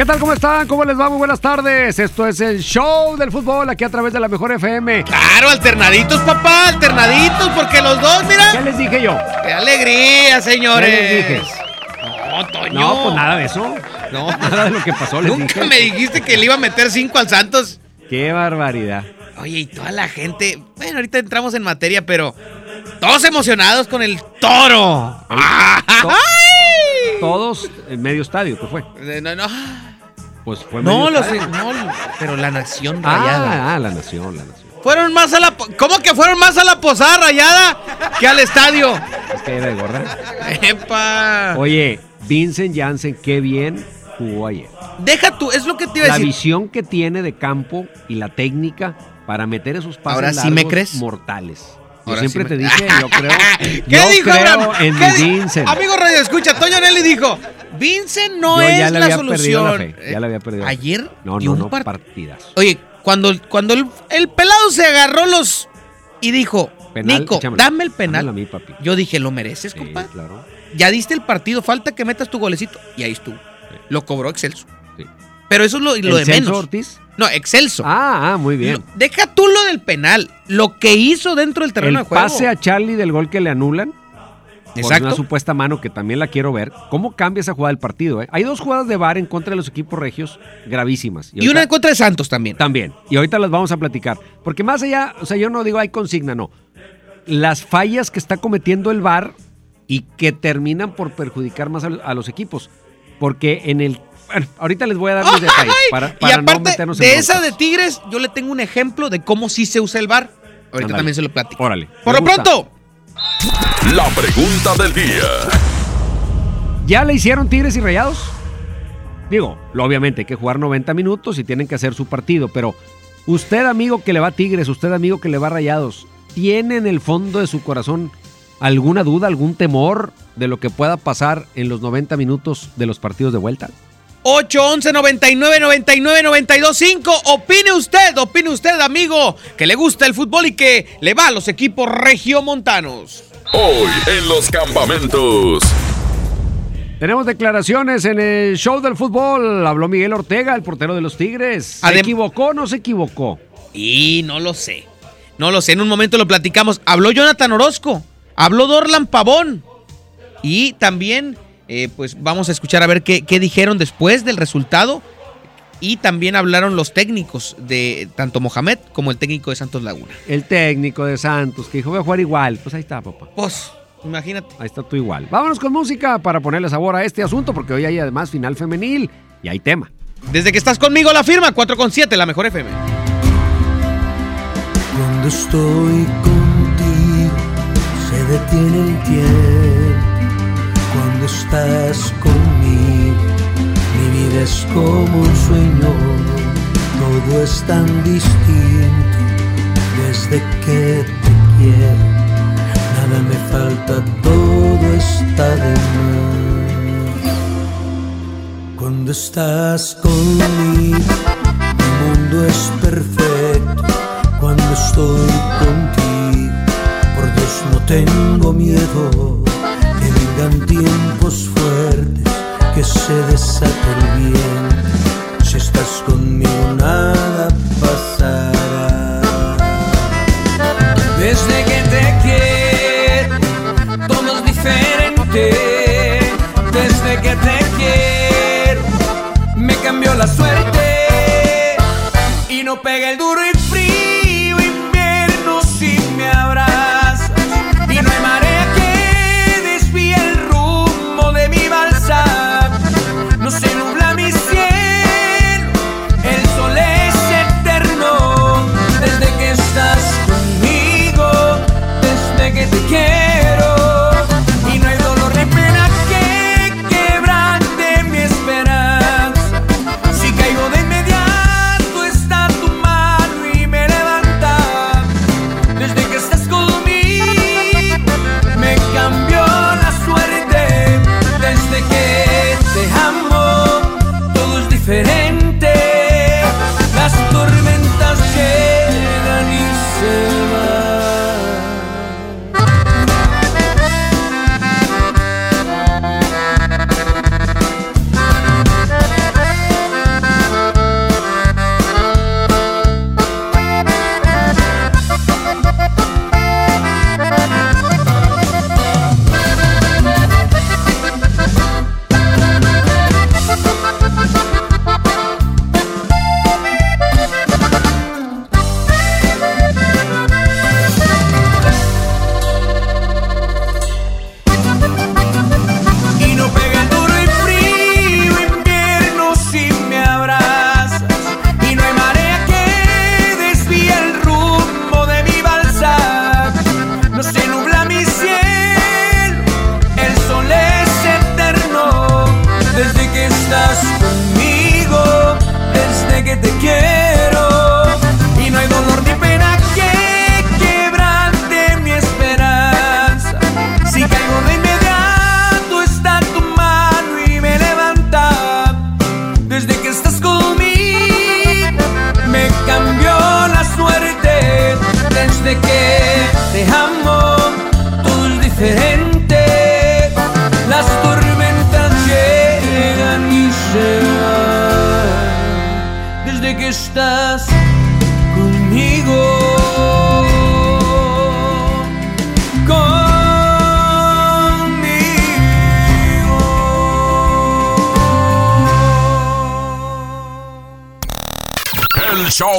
¿Qué tal? ¿Cómo están? ¿Cómo les va? Muy buenas tardes. Esto es el show del fútbol aquí a través de la mejor FM. Claro, alternaditos, papá, alternaditos, porque los dos, ¿Qué mira. les dije yo? ¡Qué alegría, señores! ¿Qué les dije? No, Toño. No, pues nada de eso. No. Nada de lo que pasó les Nunca dije. me dijiste que le iba a meter cinco al Santos. Qué barbaridad. Oye, y toda la gente. Bueno, ahorita entramos en materia, pero. Todos emocionados con el toro. to- ¡Ay! Todos en medio estadio, ¿qué fue? Eh, No, no. Pues fue No, los, no, pero la nación rayada. Ah, ah, la nación, la nación. Fueron más a la. po- ¿Cómo que fueron más a la posada rayada que al estadio? Es que era de gorra. ¡Epa! Oye, Vincent Janssen, qué bien jugó ayer. Deja tú, es lo que te iba a La decir. visión que tiene de campo y la técnica para meter esos pases Ahora sí largos me crees. mortales. Yo Ahora siempre sí te dije, yo creo, ¿Qué yo dijo creo Abraham? en ¿Qué mi di- Vincent. Amigo Radio, escucha, Toño Nelly dijo, Vincent no Yo es la solución. ya le había perdido. Ayer No, dio no, un no, par- partidazo. Oye, cuando, cuando el, el pelado se agarró los y dijo, Penal, Nico, échamelo. dame el penal. Dámelo a mí, papi. Yo dije, ¿lo mereces, Sí, compadre? claro. Ya diste el partido, falta que metas tu golecito. Y ahí estuvo. Lo cobró Excelso. Sí. Pero eso es lo, lo de ¿El Celso menos. Ortiz? No, Excelso. Ah, ah, muy bien. Lo- deja tú lo del penal. Lo que hizo dentro del terreno el de juego. pase a Charlie del gol que le anulan. Por Exacto. una supuesta mano que también la quiero ver. ¿Cómo cambia esa jugada del partido? eh? Hay dos jugadas de VAR en contra de los equipos regios gravísimas. Y ahorita- una en contra de Santos también. También. Y ahorita las vamos a platicar. Porque más allá, o sea, yo no digo hay consigna, no. Las fallas que está cometiendo el VAR y que terminan por perjudicar más a, los equipos. Porque en el. Bueno, ahorita les voy a dar los detalles para, y no meternos en de esa de. Tigres, yo le tengo un ejemplo de cómo sí se usa el bar. Ahorita también se lo platico. Órale. Por lo gusta. pronto, La pregunta del día. ¿Ya le hicieron Tigres y Rayados? Digo, obviamente hay que jugar 90 minutos y tienen que hacer su partido, pero usted, amigo que le va a Tigres, usted, amigo que le va a Rayados, ¿tiene en el fondo de su corazón alguna duda, algún temor de lo que pueda pasar en los 90 minutos de los partidos de vuelta? 811 99 99 92 5. Opine usted, opine usted, amigo, que le gusta el fútbol y que le va a los equipos regiomontanos. Hoy en los campamentos. Tenemos declaraciones en el show del fútbol. Habló Miguel Ortega, el portero de los Tigres. ¿Se Adem- equivocó o no se equivocó? Y no lo sé. No lo sé, en un momento lo platicamos. Habló Jonathan Orozco, habló Dorlan Pavón. Y también, eh, pues vamos a escuchar a ver qué, qué dijeron después del resultado. Y también hablaron los técnicos de tanto Mohamed como el técnico de Santos Laguna. El técnico de Santos que dijo voy a jugar igual. Pues ahí está, papá. Pues, imagínate. Ahí está tú igual. Vámonos con música para ponerle sabor a este asunto, porque hoy hay además final femenil y hay tema. Desde que estás conmigo, la firma 4 con 7, la mejor FM. Cuando estoy contigo se detiene el tiempo. Cuando estás conmigo mi vida es como un sueño. Todo es tan distinto desde que te quiero. Nada me falta, todo está de más. Cuando estás conmigo, mi mundo es perfecto. Cuando estoy contigo, por Dios no tengo miedo. Vengan tiempos fuertes, que se desate el viento. Si estás conmigo, nada pasará. Desde que te quiero, todo es diferente. Desde que te quiero, me cambió la suerte. Y no pega el duro y frío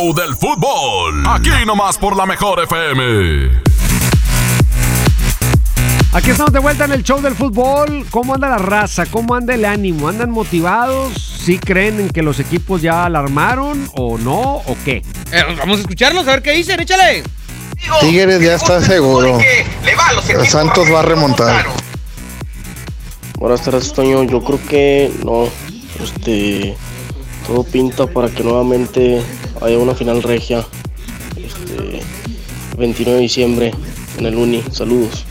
show del fútbol. Aquí nomás por la mejor FM. Aquí estamos de vuelta en el show del fútbol. ¿Cómo anda la raza? ¿Cómo anda el ánimo? ¿Andan motivados? ¿Sí creen en que los equipos ya alarmaron o no? ¿O qué? Eh, vamos a escucharlos, a ver qué dicen, échale. Tigres ya está seguro. El Santos va a remontar. Buenas tardes, Toño. Yo creo que no. Este. Todo pinta para que nuevamente haya una final regia. Este. 29 de diciembre en el Uni. Saludos.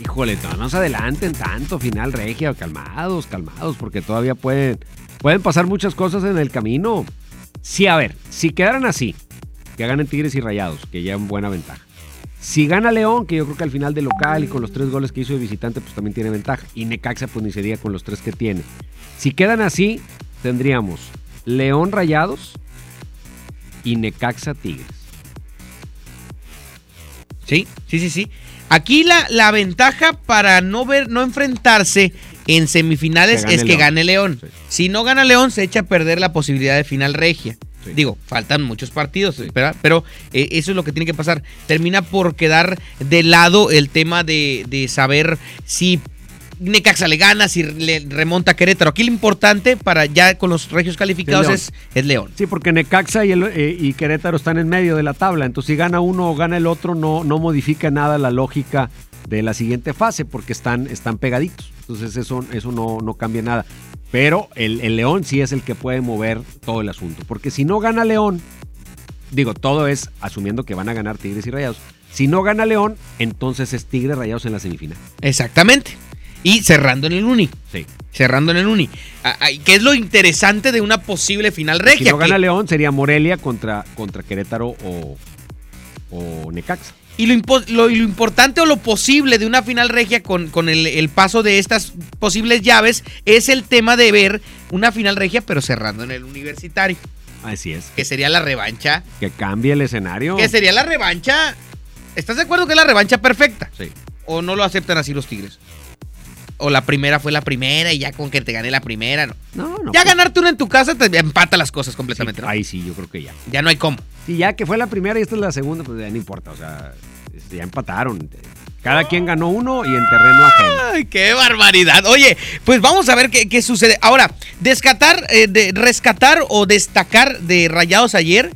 Híjole, no, no se adelanten tanto, final regia, calmados, calmados, porque todavía pueden, pueden pasar muchas cosas en el camino. Sí, a ver, si quedaran así, que ganen Tigres y Rayados, que llevan buena ventaja. Si gana León, que yo creo que al final de local y con los tres goles que hizo de visitante, pues también tiene ventaja. Y Necaxa, pues ni se diga con los tres que tiene. Si quedan así, tendríamos León Rayados y Necaxa Tigres. Sí, sí, sí, sí. Aquí la, la ventaja para no ver, no enfrentarse en semifinales Que es que León. gane León. Sí. Si no gana León, se echa a perder la posibilidad de final regia. Sí. Digo, faltan muchos partidos, pero eh, eso es lo que tiene que pasar. Termina por quedar de lado el tema de, de saber si Necaxa le gana, si le remonta a Querétaro. Aquí lo importante para ya con los regios calificados León. es, es León. Sí, porque Necaxa y, el- eh, y Querétaro están en medio de la tabla. Entonces, si gana uno o gana el otro, no, no modifica nada la lógica de la siguiente fase, porque están, están pegaditos. Entonces, eso, eso no, no cambia nada. Pero el, el León sí es el que puede mover todo el asunto. Porque si no gana León, digo, todo es asumiendo que van a ganar Tigres y Rayados. Si no gana León, entonces es Tigres Rayados en la semifinal. Exactamente. Y cerrando en el Uni. Sí. Cerrando en el Uni. ¿Qué es lo interesante de una posible final Si regia? no gana Que- León, sería Morelia contra, contra Querétaro o, o Necaxa. Y lo, impo- lo- y lo importante o lo posible de una final regia con, con el, el paso de estas posibles llaves es el tema de ver una final regia, pero cerrando en el universitario, Así es. que sería la revancha. Que cambie el escenario. Que sería la revancha. ¿Estás de acuerdo que es la revancha perfecta? Sí. ¿O no lo aceptan así los Tigres? O la primera fue la primera y ya con que te gané la primera, no. No, no. ya pues, ganarte una en tu casa te empata las cosas sí, completamente. ¿no? Ahí sí, yo creo que ya. Ya no hay cómo. Si ya que fue la primera y esta es la segunda, pues ya no importa. O sea, este, ya empataron. Cada quien ganó uno y en terreno ajeno. Ay, qué barbaridad. Oye, pues vamos a ver qué, qué sucede. Ahora, descatar, eh, de, rescatar o destacar de Rayados ayer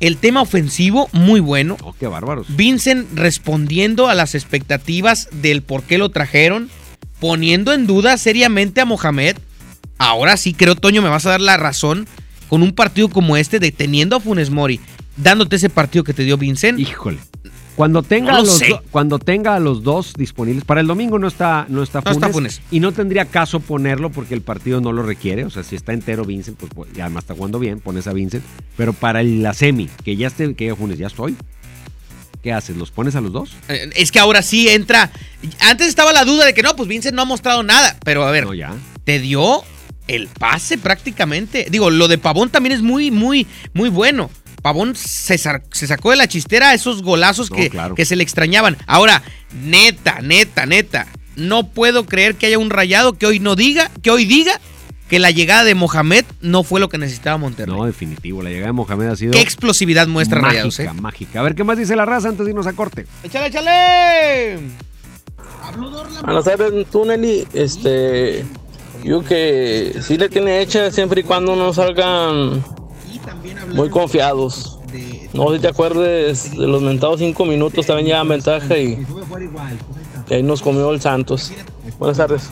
el tema ofensivo, muy bueno. Oh, qué bárbaros. Vincent respondiendo a las expectativas del por qué lo trajeron, poniendo en duda seriamente a Mohamed. Ahora sí, creo, Toño, me vas a dar la razón con un partido como este, deteniendo a Funes Mori, dándote ese partido que te dio Vincent. Híjole. Cuando tenga, No a lo los do- cuando tenga a los dos disponibles, para el domingo no está, no está No Funes, está Funes. y no tendría caso ponerlo porque el partido no lo requiere, o sea, si está entero Vincent, pues, pues, y además está jugando bien, pones a Vincent, pero para la semi, que ya esté, que ya Funes, ya estoy, ¿qué haces? ¿Los pones a los dos? Eh, Es que ahora sí entra. Antes estaba la duda de que no, pues Vincent no ha mostrado nada. Pero a ver, No, ya. te dio el pase prácticamente. Digo, lo de Pavón también es muy, muy, muy bueno. Pavón se, sa- se sacó de la chistera esos golazos No, que, claro. que se le extrañaban. Ahora, neta, neta, neta. No puedo creer que haya un rayado que hoy no diga, que hoy diga que la llegada de Mohamed no fue lo que necesitaba Monterrey. No, definitivo, la llegada de Mohamed ha sido Qué explosividad muestra mágica, Rayados, ¿eh? mágica. A ver, ¿qué más dice la raza antes de irnos a corte? ¡Échale, échale! Buenas tardes, tú Nelly. Este, yo que sí le tiene hecha siempre y cuando no salgan muy confiados. No sé si te acuerdes de los mentados cinco minutos, también llevan ventaja y, y ahí nos comió el Santos. Buenas tardes.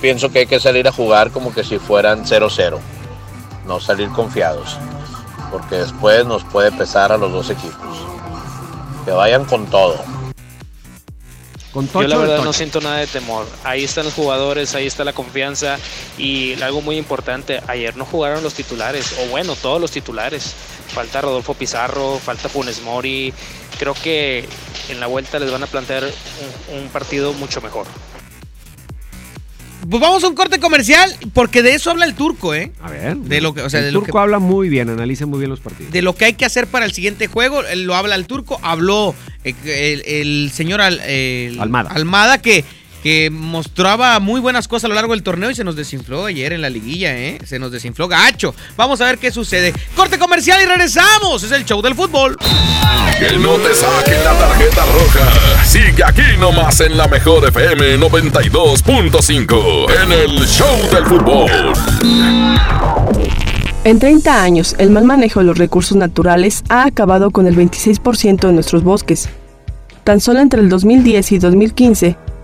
Pienso que hay que salir a jugar como que si fueran 0-0, no salir confiados, porque después nos puede pesar a los dos equipos. Que vayan con todo. Con Yo la verdad no siento nada de temor. Ahí están los jugadores, ahí está la confianza y algo muy importante, ayer no jugaron los titulares, o bueno, todos los titulares. Falta Rodolfo Pizarro, falta Funes Mori. Creo que en la vuelta les van a plantear un, un partido mucho mejor. Pues vamos a un corte comercial, porque de eso habla el turco, ¿eh? A ver. De lo que- o sea, el de lo turco que- habla muy bien, analiza muy bien los partidos. De lo que hay que hacer para el siguiente juego, lo habla el turco, habló eh, el, el señor Al- el- Almada. Almada que, que mostraba muy buenas cosas a lo largo del torneo y se nos desinfló ayer en la liguilla, ¿eh? Se nos desinfló gacho. Vamos a ver qué sucede. Corte comercial y regresamos. Es el show del fútbol. Que no te saquen la tarjeta roja. Sigue aquí nomás en la mejor FM 92.5 en el Show del Fútbol. En 30 años, el mal manejo de los recursos naturales ha acabado con el 26% de nuestros bosques. Tan solo entre el 2010 y 2015,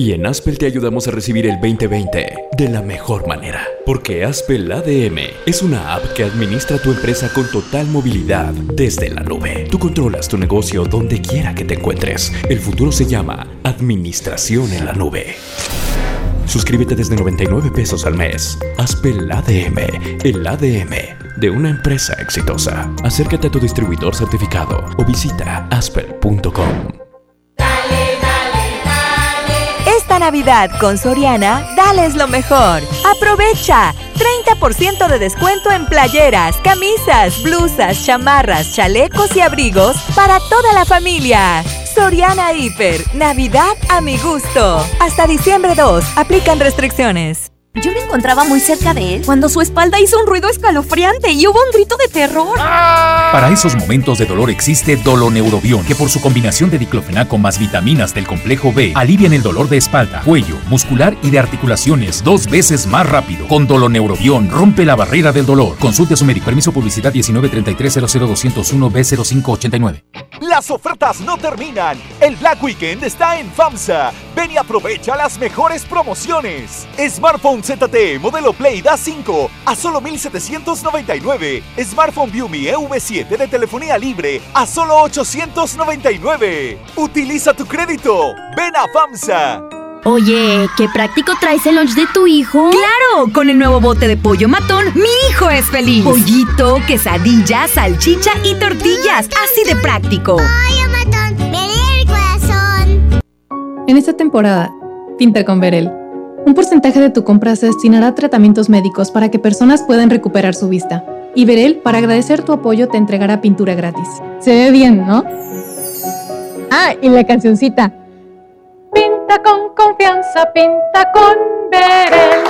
Y en Aspel te ayudamos a recibir el 2020 de la mejor manera. Porque Aspel ADM es una app que administra tu empresa con total movilidad desde la nube. Tú controlas tu negocio donde quiera que te encuentres. El futuro se llama Administración en la Nube. Suscríbete desde 99 pesos al mes. Aspel ADM, el ADM de una empresa exitosa. Acércate a tu distribuidor certificado o visita aspel.com. Navidad con Soriana, dales lo mejor. Aprovecha 30% de descuento en playeras, camisas, blusas, chamarras, chalecos y abrigos para toda la familia. Soriana Hiper, Navidad a mi gusto. Hasta diciembre 2, aplican restricciones. Yo me encontraba muy cerca de él cuando su espalda hizo un ruido escalofriante y hubo un grito de terror. Para esos momentos de dolor existe Doloneurobion, que por su combinación de diclofenaco más vitaminas del complejo B alivian el dolor de espalda, cuello, muscular y de articulaciones dos veces más rápido. Con Doloneurobion rompe la barrera del dolor. Consulte a su médico. Permiso publicidad 193300201 B0589. Las ofertas no terminan. El Black Weekend está en FAMSA. Ven y aprovecha las mejores promociones. Smartphone ZTE modelo Play Da 5 a solo 1799. Smartphone Viumi EV7 de telefonía libre a solo 899. Utiliza tu crédito. Ven a FAMSA. Oye, qué práctico traes el lunch de tu hijo. ¡Claro! Con el nuevo bote de pollo matón, mi hijo es feliz. Pollito, quesadilla, salchicha y tortillas. Así de práctico. Pollo matón, me el corazón. En esta temporada, pinta con Verel. Un porcentaje de tu compra se destinará a tratamientos médicos para que personas puedan recuperar su vista. Y Verel, para agradecer tu apoyo, te entregará pintura gratis. Se ve bien, ¿no? Ah, y la cancioncita. Pinta con confianza, pinta con Verel.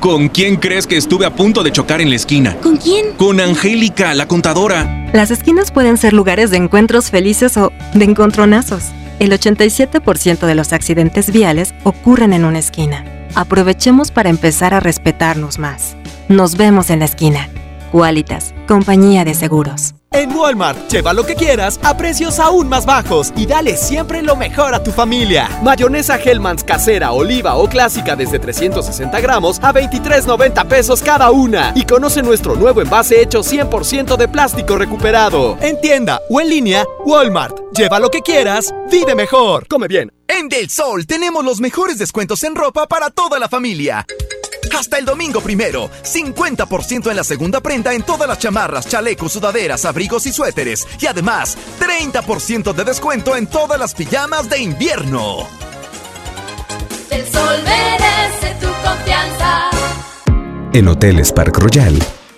¿Con quién crees que estuve a punto de chocar en la esquina? ¿Con quién? Con Angélica, la contadora. Las esquinas pueden ser lugares de encuentros felices o de encontronazos. El 87% de los accidentes viales ocurren en una esquina. Aprovechemos para empezar a respetarnos más. Nos vemos en la esquina. Qualitas, compañía de seguros. En Walmart, lleva lo que quieras a precios aún más bajos y dale siempre lo mejor a tu familia. Mayonesa Hellmann's casera, oliva o clásica desde 360 gramos a 23.90 pesos cada una. Y conoce nuestro nuevo envase hecho 100% de plástico recuperado. En tienda o en línea, Walmart. Lleva lo que quieras, vive mejor. Come bien. En Del Sol tenemos los mejores descuentos en ropa para toda la familia. Hasta el domingo primero, 50% en la segunda prenda en todas las chamarras, chalecos, sudaderas, abrigos y suéteres. Y además, 30% de descuento en todas las pijamas de invierno. El sol merece tu confianza. En Hoteles Park Royal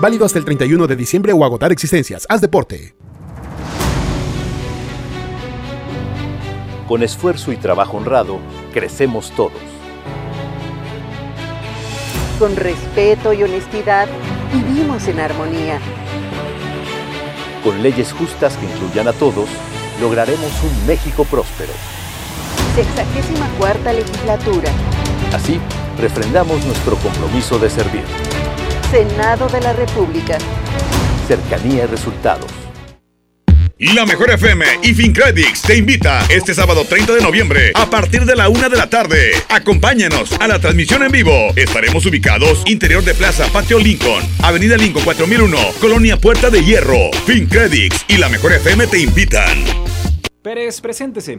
Válido hasta el 31 de diciembre o agotar existencias. Haz deporte. Con esfuerzo y trabajo honrado, crecemos todos. Con respeto y honestidad, vivimos en armonía. Con leyes justas que incluyan a todos, lograremos un México próspero. Sexagésima cuarta legislatura. Así, refrendamos nuestro compromiso de servir. Senado de la República. Cercanía y resultados. La Mejor FM y FinCredits te invita este sábado 30 de noviembre a partir de la una de la tarde. Acompáñanos a la transmisión en vivo. Estaremos ubicados interior de Plaza Patio Lincoln, Avenida Lincoln 4001, Colonia Puerta de Hierro. FinCredits y La Mejor FM te invitan. Pérez, preséntese.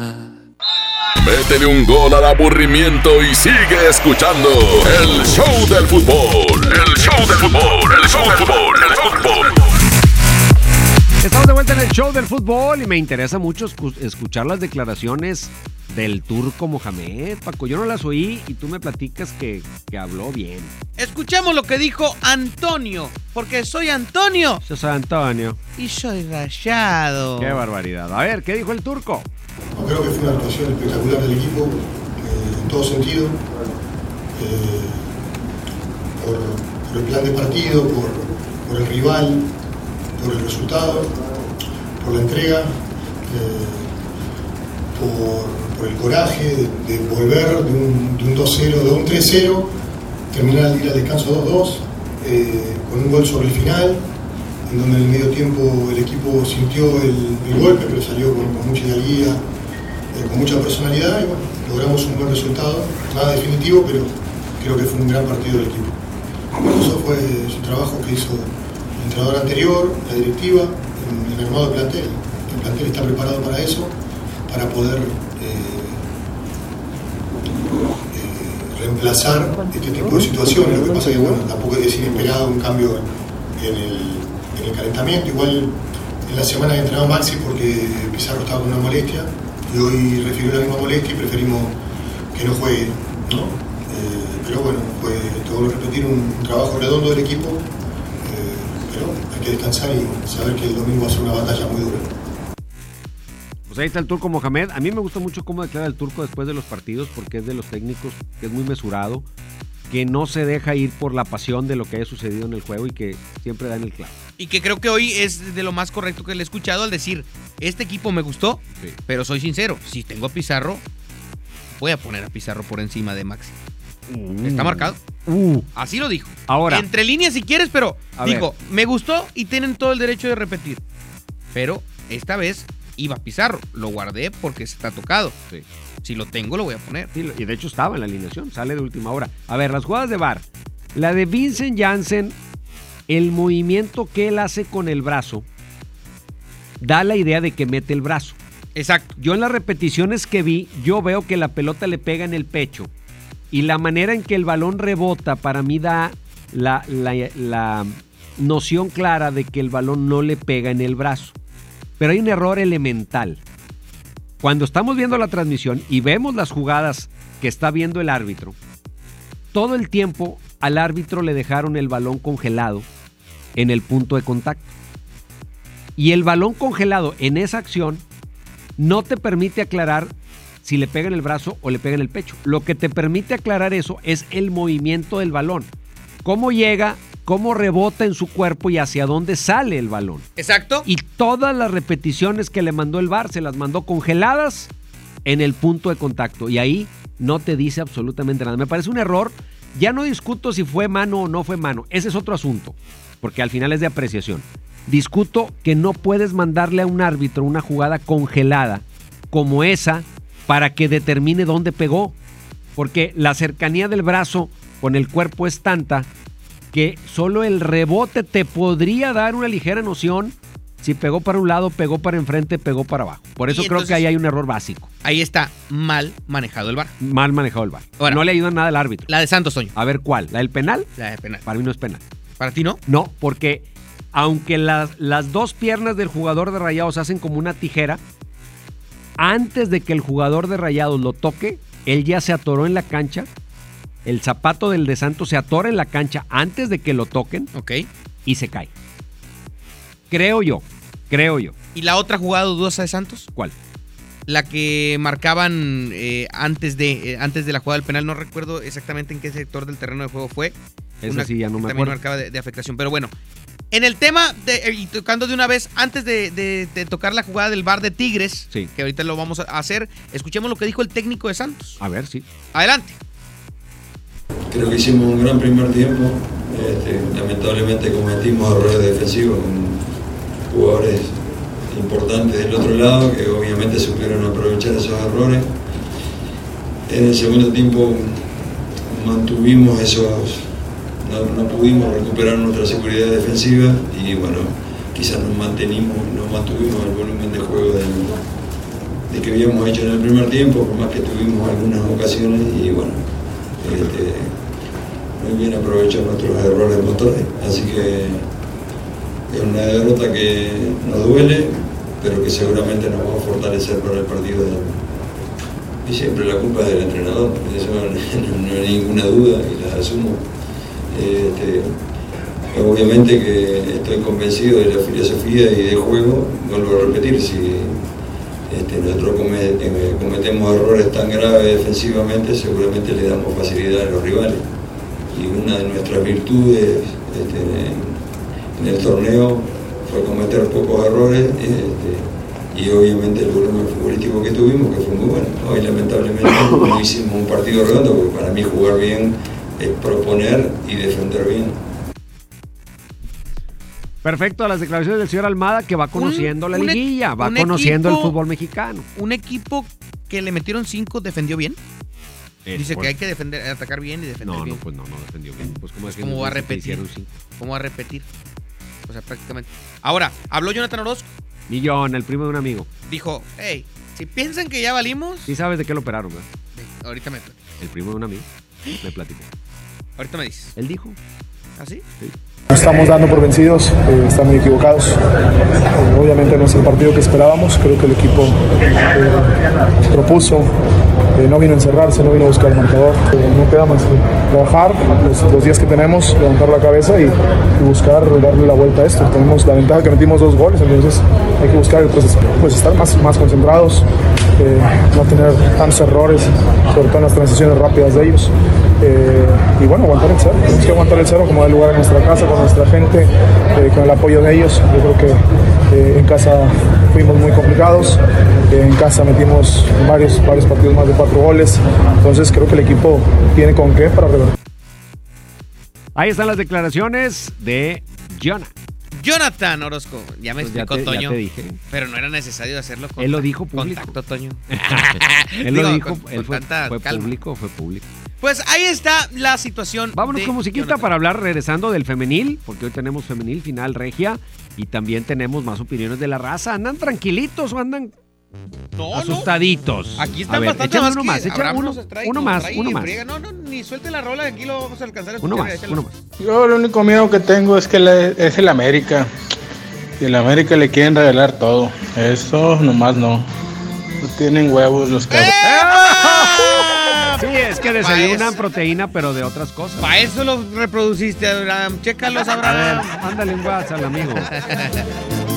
Métele un gol al aburrimiento y sigue escuchando el show del fútbol. El show del fútbol. El show del fútbol. El fútbol. Estamos de vuelta en el show del fútbol y me interesa mucho escu- escuchar las declaraciones del turco Mohamed. Paco, yo no las oí y tú me platicas que, que habló bien. Escuchemos lo que dijo Antonio, porque soy Antonio Yo soy Antonio. y soy rayado. Qué barbaridad. A ver, ¿qué dijo el turco? Creo que fue una actuación espectacular del equipo, eh, en todo sentido, eh, por, el plan de partido, por, el rival, por el resultado, por la entrega, eh, por, el coraje de, volver de un, de un 2-0, de un 3-0, terminar el ir al descanso 2-2, eh, con un gol sobre el final, en donde en el medio tiempo el equipo sintió el, golpe, pero salió con, mucha hidalguía, eh, con mucha personalidad y bueno, logramos un buen resultado, nada definitivo, pero creo que fue un gran partido del equipo. Eso fue su trabajo que hizo el entrenador anterior, la directiva, el armado del plantel. El plantel está preparado para eso, para poder eh, eh, reemplazar este tipo de situaciones. Lo que pasa es que bueno, tampoco es inesperado un cambio en el, el calentamiento. Igual en la semana he entrenado Maxi porque Pizarro estaba con una molestia y hoy refirió la misma molestia y preferimos que no juegue. ¿no? Eh, pero bueno, fue, tengo que repetir, un, un trabajo redondo del equipo, eh, pero hay que descansar y saber que el domingo va a ser una batalla muy dura. Pues ahí está el turco Mohamed. A mí me gusta mucho cómo declara el turco después de los partidos porque es de los técnicos que es muy mesurado, que no se deja ir por la pasión de lo que haya sucedido en el juego y que siempre da en el clavo. Y que creo que hoy es de lo más correcto que le he escuchado al decir, este equipo me gustó, pero soy sincero, si tengo a Pizarro, voy a poner a Pizarro por encima de Maxi. Está marcado. Uh. Así lo dijo. Ahora. Entre líneas si quieres, pero A dijo, me gustó y tienen todo el derecho de repetir. Pero esta vez iba Pizarro. Lo guardé porque está tocado. Si lo tengo, lo voy a poner. Sí, y de hecho estaba en la alineación, sale de última hora. A ver, las jugadas de VAR. La de Vincent Janssen, el movimiento que él hace con el brazo, da la idea de que mete el brazo. Exacto. Yo en las repeticiones que vi, yo veo que la pelota le pega en el pecho. Y la manera en que el balón rebota para mí da la, la- la noción clara de que el balón no le pega en el brazo. Pero hay un error elemental. Cuando estamos viendo la transmisión y vemos las jugadas que está viendo el árbitro, todo el tiempo al árbitro le dejaron el balón congelado en el punto de contacto. Y el balón congelado en esa acción no te permite aclarar si le pega en el brazo o le pega en el pecho. Lo que te permite aclarar eso es el movimiento del balón. Cómo llega, cómo rebota en su cuerpo y hacia dónde sale el balón. Exacto. Y todas las repeticiones que le mandó el VAR se las mandó congeladas en el punto de contacto. Y ahí no te dice absolutamente nada. Me parece un error. Ya no discuto si fue mano o no fue mano. Ese es otro asunto. Porque al final es de apreciación. Discuto que no puedes mandarle a un árbitro una jugada congelada como esa para que determine dónde pegó. Porque la cercanía del brazo con el cuerpo es tanta que solo el rebote te podría dar una ligera noción si pegó para un lado, pegó para enfrente, pegó para abajo. Por eso Y creo entonces- que ahí hay un error básico. Ahí está mal manejado el bar. Mal manejado el. Ahora, no le ayuda nada al árbitro. La de Santos, Toño. A ver cuál. ¿La del penal? La de penal. Para mí no es penal. ¿Para ti no? No, porque aunque las, las dos piernas del jugador de Rayados hacen como una tijera, antes de que el jugador de Rayados lo toque, él ya se atoró en la cancha. El zapato del de Santos se atora en la cancha antes de que lo toquen. Ok. Y se cae. Creo yo. Creo yo. ¿Y la otra jugada dudosa de Santos? ¿Cuál? La que marcaban eh, antes, de, eh, antes de la jugada del penal. No recuerdo exactamente en qué sector del terreno de juego fue. Esa sí, ya no me también acuerdo. marcaba de, de afectación. Pero bueno, en el tema, de, eh, y tocando de una vez, antes de, de- de tocar la jugada del bar de Tigres, Sí. que ahorita lo vamos a hacer, escuchemos lo que dijo el técnico de Santos. A ver, sí. Adelante. Creo que hicimos un gran primer tiempo. Este, lamentablemente cometimos errores defensivos con jugadores importantes del otro lado que obviamente supieron aprovechar esos errores. En el segundo tiempo mantuvimos esos, no, pudimos recuperar nuestra seguridad defensiva y bueno, quizás nos mantenimos, no mantuvimos el volumen de juego de que habíamos hecho en el primer tiempo, más que tuvimos algunas ocasiones y bueno, este, muy bien aprovechó nuestros errores motores, así que es una derrota que nos duele, pero que seguramente nos va a fortalecer para el partido de y siempre la culpa es del entrenador, de eso no, no hay ninguna duda y la asumo. Este, obviamente que estoy convencido de la filosofía y del juego, vuelvo a repetir, si este, nosotros cometemos errores tan graves defensivamente, seguramente le damos facilidad a los rivales. Y una de nuestras virtudes este, en el torneo fue cometer pocos errores este, y obviamente el volumen futbolístico que tuvimos, que fue muy bueno. Hoy lamentablemente no hicimos un partido redondo, porque para mí jugar bien es proponer y defender bien. Perfecto, las declaraciones del señor Almada que va conociendo la un liguilla, va conociendo equipo- el fútbol mexicano. Un equipo que le metieron cinco defendió bien. Eh, Dice que hay que defender, atacar bien y defender No, bien. no, pues no, no defendió bien. Pues como es que ¿Cómo nos va a repetir? ¿Cómo va a repetir? O sea, prácticamente. Ahora, habló Jonathan Orozco. Millón, el primo de un amigo. Dijo, hey, si piensan que ya valimos, Sí sabes de qué lo operaron, ¿verdad? ahorita me, El primo de un amigo. Me platicó. ahorita me dices. Él dijo. ¿Ah, sí? Nos estamos dando por vencidos, eh, están muy equivocados. Obviamente no es el partido que esperábamos, creo que el equipo eh, propuso, eh, no vino a encerrarse, no vino a buscar el marcador. Eh, no queda más que trabajar los, días que tenemos, levantar la cabeza y, y buscar darle la vuelta a esto. Tenemos la ventaja que metimos dos goles, entonces hay que buscar pues, pues estar más, más concentrados, no tener tantos errores, sobre todo en las transiciones rápidas de ellos. Eh, y bueno, aguantar el cero. Tenemos que aguantar el cero como da lugar en nuestra casa, con nuestra gente, eh, con el apoyo de ellos. Yo creo que eh, en casa fuimos muy complicados. en casa metimos varios, varios partidos más de cuatro goles. Entonces creo que el equipo tiene con qué para revertir. Ahí están las declaraciones de Jonah. Jonathan Orozco. Ya me Pues ya explicó ya Toño. te dije. Pero no era necesario hacerlo con Él lo dijo público. Contacto, Toño. Él lo dijo, con- él con fue, tanta fue calma. público, fue público. Pues ahí está la situación. Vámonos con musiquita Jonathan. para hablar regresando del femenil, porque hoy tenemos femenil final regia y también tenemos más opiniones de la raza. ¿Andan tranquilitos o andan No, asustaditos? Aquí A están ver, bastante más uno más, echa Abraham uno, uno más, uno más. friega. No, no, ni suelte la rola, aquí lo vamos a alcanzar a Uno más, uno más. Yo lo único miedo que tengo es que es el América. Y el América le quieren regalar todo. Eso nomás no. No tienen huevos los cabros. Sí, es que desayunan proteína, pero de otras cosas. Para eso lo reproduciste, Abraham. Chécalos, A ver, Abraham. ándale un WhatsApp al amigo.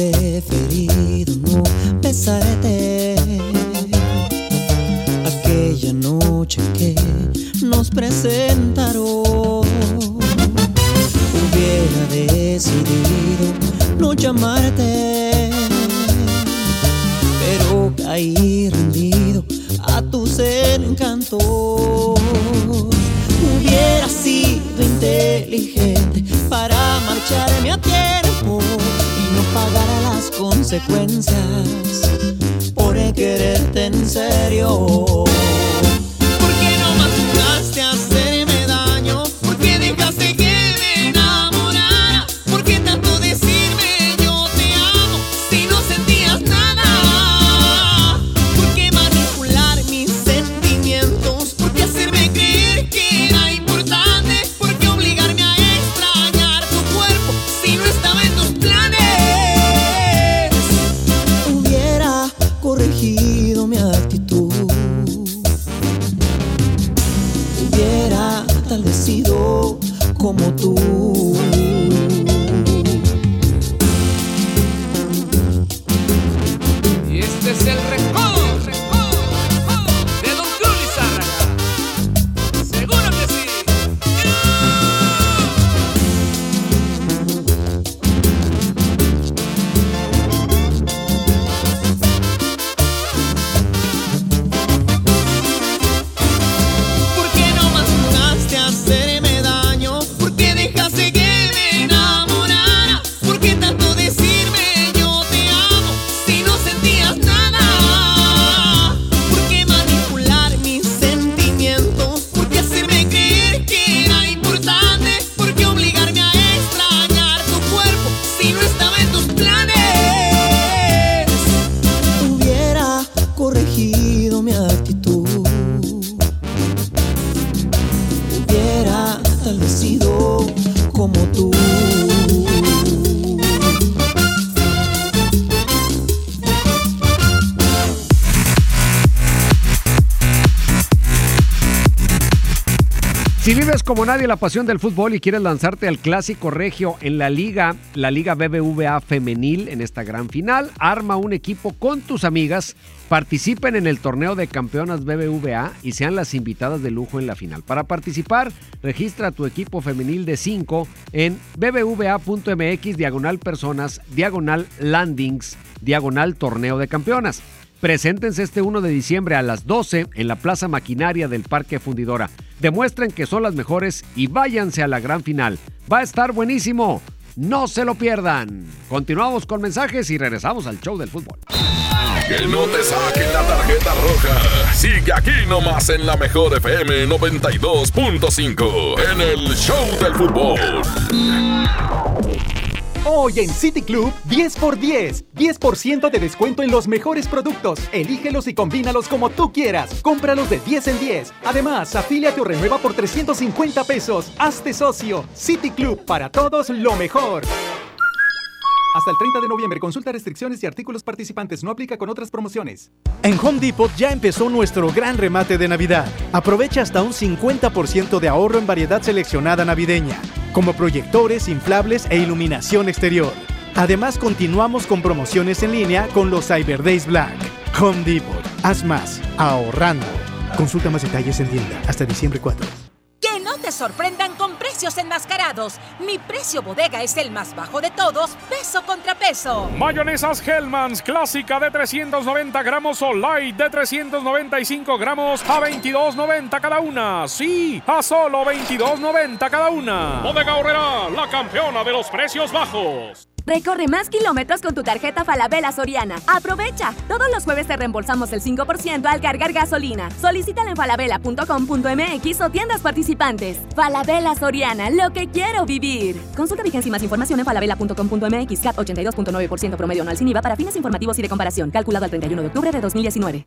preferido no besarte aquella noche que nos presentaron. Hubiera decidido no llamarte, pero caí rendido a tus encantos. Hubiera sido inteligente para marcharme a y no pagar las consecuencias por quererte en serio. Como tú. Como nadie la pasión del fútbol y quieres lanzarte al clásico regio en la liga, la liga BBVA femenil en esta gran final, arma un equipo con tus amigas, participen en el torneo de campeonas BBVA y sean las invitadas de lujo en la final. Para participar, registra tu equipo femenil de 5 en bbva.mx diagonal personas, diagonal landings, diagonal torneo de campeonas. Preséntense este 1 de diciembre a las 12 en la Plaza Maquinaria del Parque Fundidora. Demuestren que son las mejores y váyanse a la gran final. Va a estar buenísimo. No se lo pierdan. Continuamos con mensajes y regresamos al show del fútbol. Que no te saquen la tarjeta roja. Sigue aquí nomás en la mejor FM 92.5 en el show del fútbol. Hoy en City Club, 10 por 10. 10% de descuento en los mejores productos. Elígelos y combínalos como tú quieras. Cómpralos de 10 en 10. Además, afíliate o renueva por 350 pesos. Hazte socio. City Club, para todos lo mejor. Hasta el 30 de noviembre, consulta restricciones y artículos participantes. No aplica con otras promociones. En Home Depot ya empezó nuestro gran remate de Navidad. Aprovecha hasta un 50% de ahorro en variedad seleccionada navideña, como proyectores, inflables e iluminación exterior. Además, continuamos con promociones en línea con los Cyber Days Black. Home Depot, haz más, ahorrando. Consulta más detalles en tienda hasta diciembre 4. Te sorprendan con precios enmascarados. Mi precio bodega es el más bajo de todos, peso contra peso. Mayonesas Hellmann's clásica de 390 gramos o light de 395 gramos a 22.90 cada una. Sí, a solo 22.90 cada una. Bodega Horrera, la campeona de los precios bajos. Recorre más kilómetros con tu tarjeta Falabella Soriana. Aprovecha. Todos los jueves te reembolsamos el 5% al cargar gasolina. Solicítala en falabella.com.mx o tiendas participantes. Falabella Soriana, lo que quiero vivir. Consulta vigencia y más información en falabella.com.mx. CAT 82.9% promedio anual sin IVA para fines informativos y de comparación. Calculado al 31 de octubre de 2019.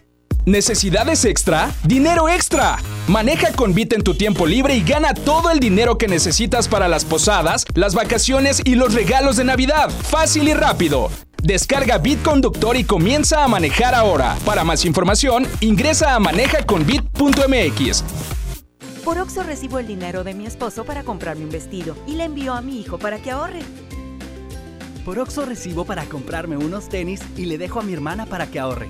¿Necesidades extra? ¡Dinero extra! Maneja con Bit en tu tiempo libre y gana todo el dinero que necesitas para las posadas, las vacaciones y los regalos de Navidad. Fácil y rápido. Descarga Bit Conductor y comienza a manejar ahora. Para más información, ingresa a manejaconbit.mx. Por Oxo recibo el dinero de mi esposo para comprarme un vestido y le envío a mi hijo para que ahorre. Por Oxo recibo para comprarme unos tenis y le dejo a mi hermana para que ahorre.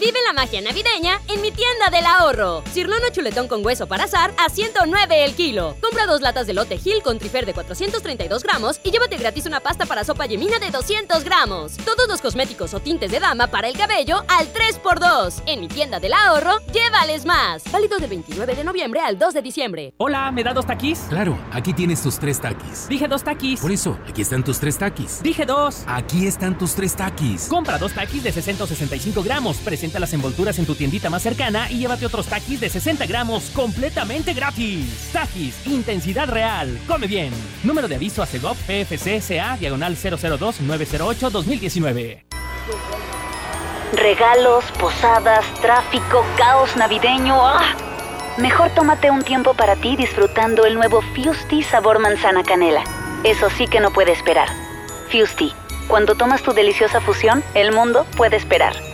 Vive la magia navideña en mi tienda del ahorro. Cirlono chuletón con hueso para azar a 109 el kilo. Compra dos latas de lote Gil con trifer de 432 gramos y llévate gratis una pasta para sopa yemina de 200 gramos. Todos los cosméticos o tintes de dama para el cabello al 3x2. En mi tienda del ahorro, llévales más. Válido del 29 de noviembre al 2 de diciembre. Hola, ¿me da dos taquis? Claro, aquí tienes tus tres taquis. Dije dos taquis. Por eso, aquí están tus tres taquis. Dije dos. Aquí están tus tres taquis. Compra dos taquis de 665 gramos. Presenta las envolturas en tu tiendita más cercana y llévate otros taquis de 60 gramos completamente gratis. Taquis, intensidad real. Come bien. Número de aviso a CEGOP PFC CA diagonal 002 908 2019. Regalos, posadas, tráfico, caos navideño. ¡Ah! Mejor tómate un tiempo para ti disfrutando el nuevo Fusti sabor manzana canela. Eso sí que no puede esperar. Fusti, cuando tomas tu deliciosa fusión, el mundo puede esperar.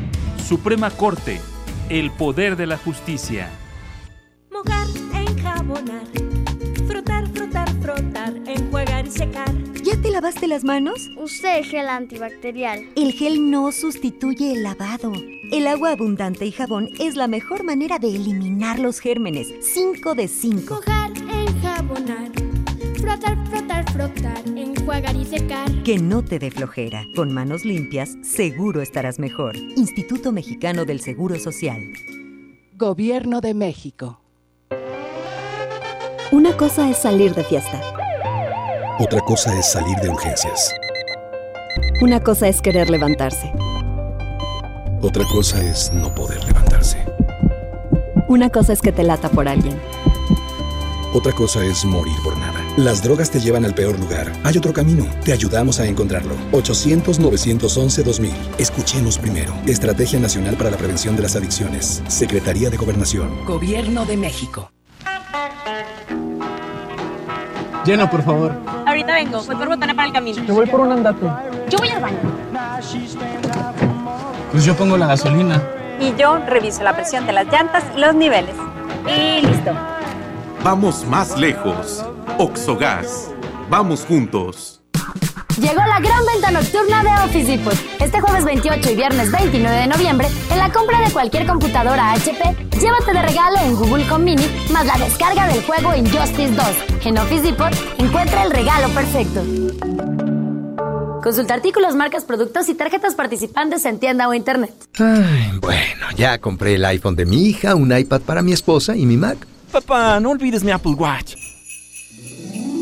Suprema Corte, el poder de la justicia. Mojar, enjabonar, frotar, frotar, frotar, enjuagar y secar. ¿Ya te lavaste las manos? Usé el gel antibacterial. El gel no sustituye el lavado. El agua abundante y jabón es la mejor manera de eliminar los gérmenes. 5 de 5. Mojar, enjabonar, frotar, frotar, frotar, enjuagar y secar. Que no te dé flojera. Con manos limpias, seguro estarás mejor. Instituto Mexicano del Seguro Social. Gobierno de México. Una cosa es salir de fiesta. Otra cosa es salir de urgencias. Una cosa es querer levantarse. Otra cosa es no poder levantarse. Una cosa es que te lata por alguien. Otra cosa es morir por nada. Las drogas te llevan al peor lugar. Hay otro camino. Te ayudamos a encontrarlo. 800-911-2000. Escuchemos primero. Estrategia Nacional para la Prevención de las Adicciones. Secretaría de Gobernación. Gobierno de México. Llena, por favor. Ahorita vengo, voy por botana para el camino. Yo voy por un andate. Yo voy al baño. Pues yo pongo la gasolina. Y yo reviso la presión de las llantas y los niveles. Y listo. Vamos más lejos. Oxogas. Vamos juntos. Llegó la gran venta nocturna de Office Depot. Este jueves 28 y viernes 29 de noviembre, en la compra de cualquier computadora HP, llévate de regalo un Google Home Mini más la descarga del juego Injustice 2. En Office Depot encuentra el regalo perfecto. Consulta artículos, marcas, productos y tarjetas participantes en tienda o internet. Ay, bueno, ya compré el iPhone de mi hija, un iPad para mi esposa y mi Mac. Papá, no olvides mi Apple Watch.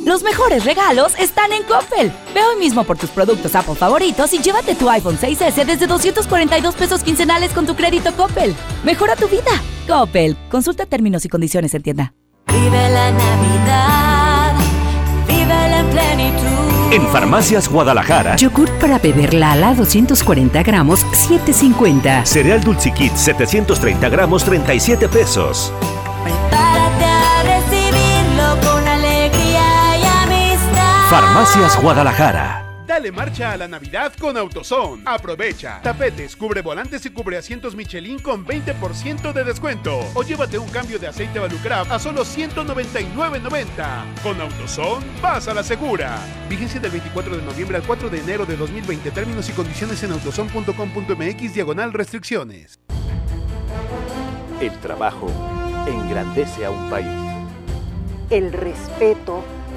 Los mejores regalos están en Coppel. Ve hoy mismo por tus productos Apple favoritos y llévate tu iPhone 6S desde 242 pesos quincenales con tu crédito Coppel. Mejora tu vida. Coppel. Consulta términos y condiciones en tienda. Vive la Navidad, vive la plenitud. En Farmacias Guadalajara. Yogurt para beber Lala 240 gramos, 7.50. Cereal Dulciquit 730 gramos, 37 pesos. Prepárate Farmacias Guadalajara. Dale marcha a la Navidad con AutoZone. Aprovecha. Tapetes, cubre volantes y cubre asientos Michelin con 20% de descuento. O llévate un cambio de aceite Valucraft a solo 199.90. Con AutoZone, vas a la segura. Vigencia del 24 de noviembre al 4 de enero de 2020. Términos y condiciones en autozone.com.mx diagonal restricciones. El trabajo engrandece a un país. El respeto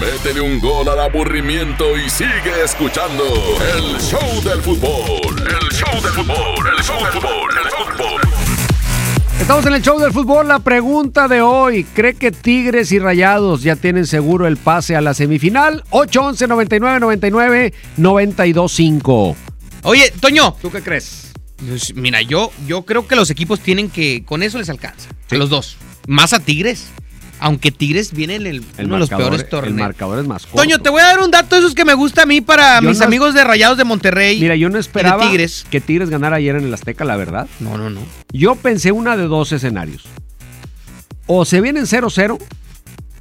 Métele un gol al aburrimiento y sigue escuchando el show del fútbol. El show del fútbol, el show del fútbol, el show del fútbol. Estamos en el show del fútbol. La pregunta de hoy: ¿cree que Tigres y Rayados ya tienen seguro el pase a la semifinal? 811 99 99 925. Oye, Toño. ¿Tú qué crees? Pues, mira, yo, yo creo que los equipos tienen que. Con eso les alcanza. A los dos. Más a Tigres. Aunque Tigres viene en el, El uno de los peores torneos. El marcador es más corto. Toño, te voy a dar un dato de esos que me gusta a mí para Yo mis no- amigos de Rayados de Monterrey. Mira, yo no esperaba Tigres. que Tigres ganara ayer en el Azteca, la verdad. No, no, no. Yo pensé una de dos escenarios. O se vienen 0-0,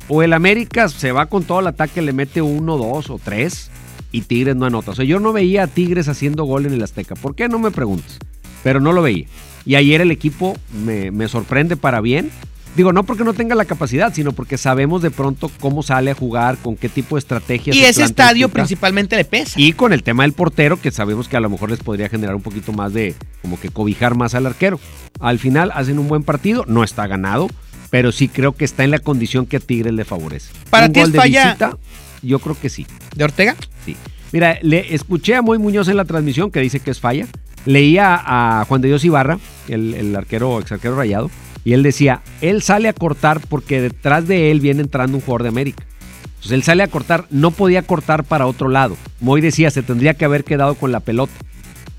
o el América se va con todo el ataque, le mete 1, 2 o 3 y Tigres no anota. O sea, yo no veía a Tigres haciendo gol en el Azteca. ¿Por qué? No me preguntes. Pero no lo veía. Y ayer el equipo me, me sorprende para bien. Digo, no porque no tenga la capacidad, sino porque sabemos de pronto cómo sale a jugar, con qué tipo de estrategias. Y se ese estadio principalmente le pesa. Y con el tema del portero, que sabemos que a lo mejor les podría generar un poquito más de, como que cobijar más al arquero. Al final hacen un buen partido, no está ganado, pero sí creo que está en la condición que a Tigres le favorece. ¿Para ti es de falla? visita, yo creo que sí. ¿De Ortega? Sí. Mira, le escuché a Moy Muñoz en la transmisión que dice que es falla. Leía a Juan de Dios Ibarra, el, el arquero, ex arquero rayado, y él decía, él sale a cortar porque detrás de él viene entrando un jugador de América. Entonces él sale a cortar, no podía cortar para otro lado. Moy decía, se tendría que haber quedado con la pelota.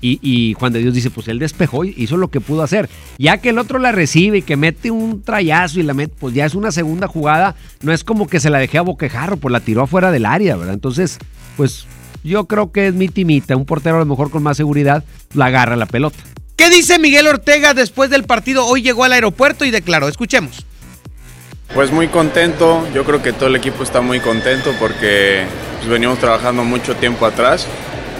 Y, y Juan de Dios dice, pues él despejó y hizo lo que pudo hacer. Ya que el otro la recibe y que mete un trayazo y la mete, pues ya es una segunda jugada. No es como que se la dejé a boquejarro, pues la tiró afuera del área, ¿verdad? Entonces, pues yo creo que es mi timita. Un portero a lo mejor con más seguridad la agarra la pelota. ¿Qué dice Miguel Ortega después del partido? Hoy llegó al aeropuerto y declaró. Escuchemos. Pues muy contento, yo creo que todo el equipo está muy contento porque pues, venimos trabajando mucho tiempo atrás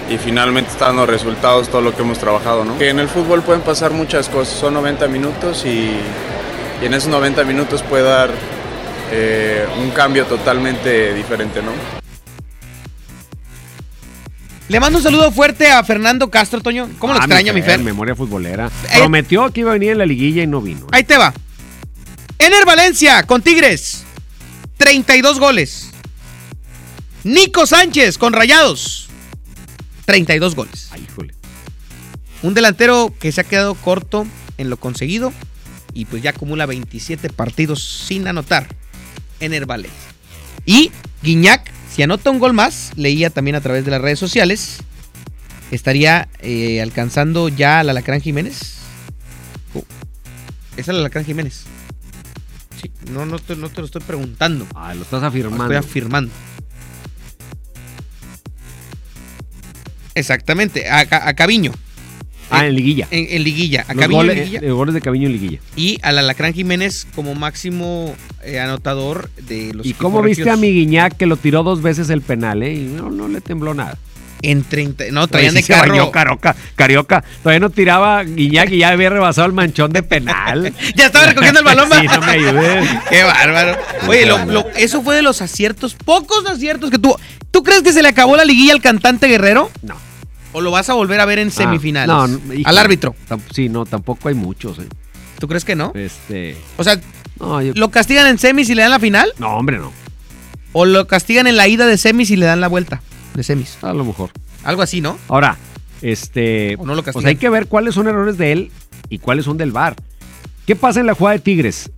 y finalmente están dando resultados todo lo que hemos trabajado, ¿no? Que en el fútbol pueden pasar muchas cosas, son 90 minutos y, y en esos 90 minutos puede dar eh, un cambio totalmente diferente, ¿no? Le mando un saludo fuerte a Fernando Castro, Toño. ¿Cómo lo Ah, extraña, mi Fer? Memoria futbolera. Prometió que iba a venir en la liguilla y no vino. Ahí te va. Ener Valencia con Tigres. 32 goles. Nico Sánchez con Rayados. 32 goles. Ay, híjole. Un delantero que se ha quedado corto en lo conseguido y pues ya acumula 27 partidos sin anotar. Ener Valencia. Y Guiñac, si anota un gol más, leía también a través de las redes sociales, estaría eh, alcanzando ya al Alacrán Jiménez. Oh, es el Alacrán Jiménez. Sí, no, no, te, no te lo estoy preguntando. Ah, lo estás afirmando. Lo estoy afirmando. Exactamente, a, a Caviño. Ah, en liguilla. En, en liguilla. A Los goles, en liguilla. eh, goles de Caviño en liguilla. Y al Alacrán Jiménez como máximo eh, anotador de los ¿Y cómo viste a mi Guiñac que lo tiró dos veces el penal, eh? Y no, no le tembló nada. En 30. No, traían de sí carro. bañó Carioca, Carioca. Todavía no tiraba Guiñac y ya había rebasado el manchón de penal. ya estaba recogiendo el balón. Sí, no me ayudes. Qué bárbaro. Oye, lo- lo- eso fue de los aciertos, pocos aciertos que tuvo. ¿Tú crees que se le acabó la liguilla al cantante Guerrero? No. ¿O lo vas a volver a ver en semifinales? Ah, no. Al árbitro. Sí, no, tampoco hay muchos. eh. ¿Tú crees que no? Este. O sea, No, yo- ¿lo castigan en semis y le dan la final? no, hombre, no. ¿O lo castigan en la ida de semis y le dan la vuelta de semis? A lo mejor. Algo así, ¿no? Ahora, este. O no lo pues castigan. hay que ver cuáles son errores de él y cuáles son del VAR. ¿Qué pasa en la jugada de Tigres?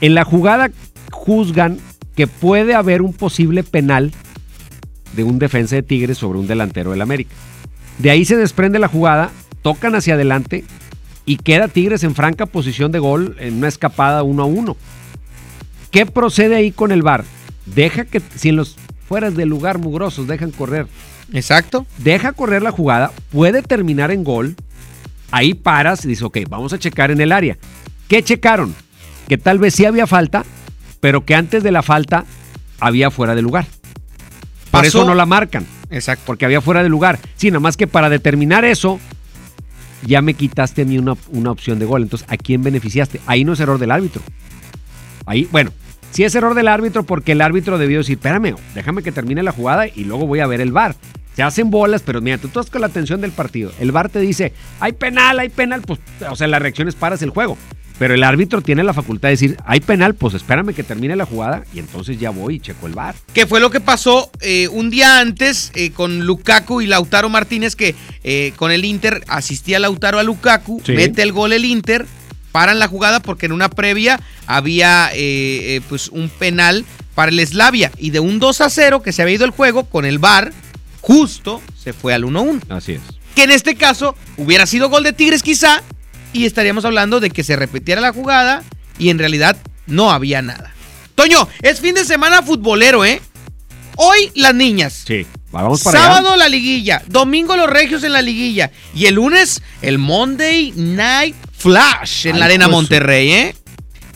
En la jugada juzgan que puede haber un posible penal de un defensa de Tigres sobre un delantero del América. De ahí se desprende la jugada, tocan hacia adelante y queda Tigres en franca posición de gol en una escapada uno a uno. ¿Qué procede ahí con el VAR? Deja que, si en los fueras de lugar mugrosos dejan correr Exacto. deja correr la jugada, puede terminar en gol, ahí paras y dices, ok, vamos a checar en el área. ¿Qué checaron? Que tal vez sí había falta, pero que antes de la falta había fuera de lugar. Por Pasó- eso no la marcan, Exacto. porque había fuera de lugar. Sí, nada más que para determinar eso, ya me quitaste a mí una, una opción de gol. Entonces, ¿a quién beneficiaste? Ahí no es error del árbitro. Ahí, bueno, sí es error del árbitro porque el árbitro debió decir, espérame, déjame que termine la jugada y luego voy a ver el VAR. Se hacen bolas, pero mira, tú estás con la atención del partido. El VAR te dice, hay penal, hay penal, pues, o sea, la reacción es paras el juego. Pero el árbitro tiene la facultad de decir, hay penal, pues espérame que termine la jugada y entonces ya voy y checo el VAR. Que fue lo que pasó eh, un día antes eh, con Lukaku y Lautaro Martínez, que eh, con el Inter asistía Lautaro a Lukaku, Sí. mete el gol el Inter paran la jugada porque en una previa había pues un penal para el Slavia y de un 2 a 0 que se había ido el juego con el VAR, justo se fue al 1-1. Así es. Que en este caso hubiera sido gol de Tigres quizá y estaríamos hablando de que se repitiera la jugada y en realidad no había nada. Toño, es fin de semana futbolero, ¿eh? Hoy las niñas. Sí, vamos para Sábado allá. la liguilla, domingo los regios en la liguilla y el lunes el Monday Night Flash en Ay, la Arena. Monterrey, ¿eh?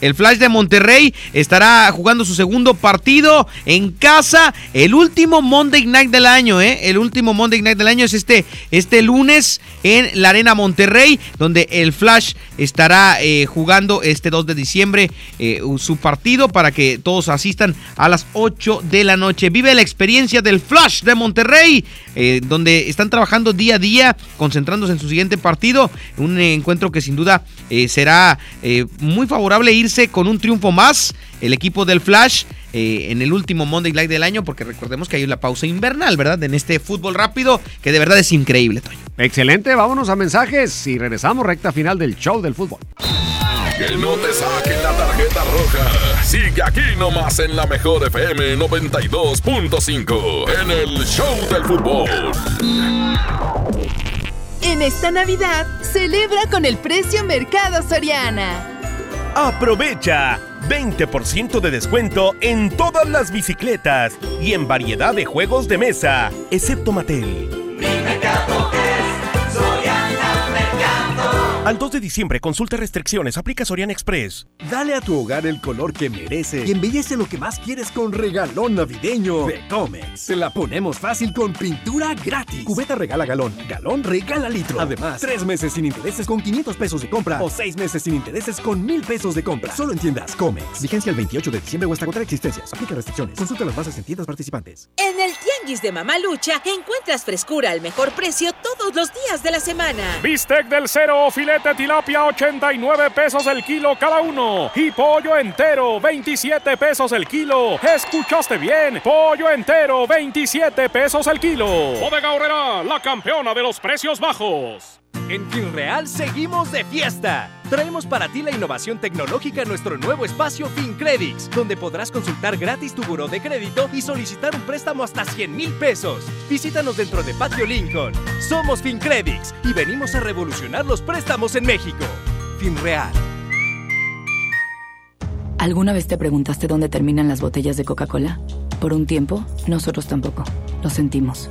El Flash de Monterrey estará jugando su segundo partido en casa. El último Monday Night del año, ¿eh? El último Monday Night del año es este, este lunes en la Arena Monterrey, donde el Flash estará eh, jugando este 2 de diciembre eh, su partido para que todos asistan a las 8 de la noche. Vive la experiencia del Flash de Monterrey, eh, donde están trabajando día a día, concentrándose en su siguiente partido. Un encuentro que sin duda será muy favorable irse con un triunfo más. El equipo del Flash eh, en el último Monday Night del año, porque recordemos que hay una pausa invernal, ¿verdad? En este fútbol rápido, que de verdad es increíble, Toño. Excelente, vámonos a mensajes y regresamos recta final del show del fútbol. Que no te saquen la tarjeta roja. Sigue aquí nomás en la mejor FM 92.5 en el Show del Fútbol. En esta Navidad, celebra con el precio Mercado Soriana. Aprovecha 20% de descuento en todas las bicicletas y en variedad de juegos de mesa, excepto Mattel. Al 2 de diciembre, consulta restricciones, aplica Soriana Express. Dale a tu hogar el color que merece y embellece lo que más quieres con regalón navideño de Comex. Se la ponemos fácil con pintura gratis. Cubeta regala galón, galón regala litro. Además, tres meses sin intereses con 500 pesos de compra o seis meses sin intereses con 1000 pesos de compra. Solo en tiendas Comex. Vigencia el 28 de diciembre o hasta agotar existencias. Aplica restricciones. Consulta las bases en tiendas participantes. En el Tianguis de Mamalucha encuentras frescura al mejor precio todos los días de la semana. Bistec del cero o filete tilapia 89 pesos el kilo cada uno. Y pollo entero 27 pesos el kilo. ¿Escuchaste bien? Pollo entero 27 pesos el kilo. Bodega Horrera, la campeona de los precios bajos. En FinReal seguimos de fiesta. Traemos para ti la innovación tecnológica en nuestro nuevo espacio FinCredits, donde podrás consultar gratis tu buró de crédito y solicitar un préstamo hasta 100 mil pesos. Visítanos dentro de Patio Lincoln. Somos FinCredits y venimos a revolucionar los préstamos en México. FinReal. ¿Alguna vez te preguntaste dónde terminan las botellas de Coca-Cola? Por un tiempo, nosotros tampoco. Lo sentimos.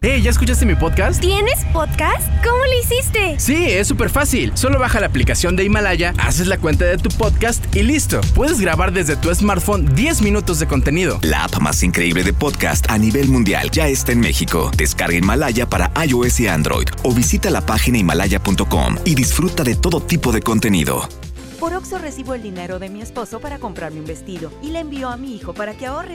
Hey, ¿ya escuchaste mi podcast? ¿Tienes podcast? ¿Cómo lo hiciste? Sí, es súper fácil. Solo baja la aplicación de Himalaya, haces la cuenta de tu podcast y listo. Puedes grabar desde tu smartphone 10 minutos de contenido. La app más increíble de podcast a nivel mundial ya está en México. Descarga Himalaya para iOS y Android o visita la página himalaya.com y disfruta de todo tipo de contenido. Por Oxo recibo el dinero de mi esposo para comprarme un vestido y le envío a mi hijo para que ahorre.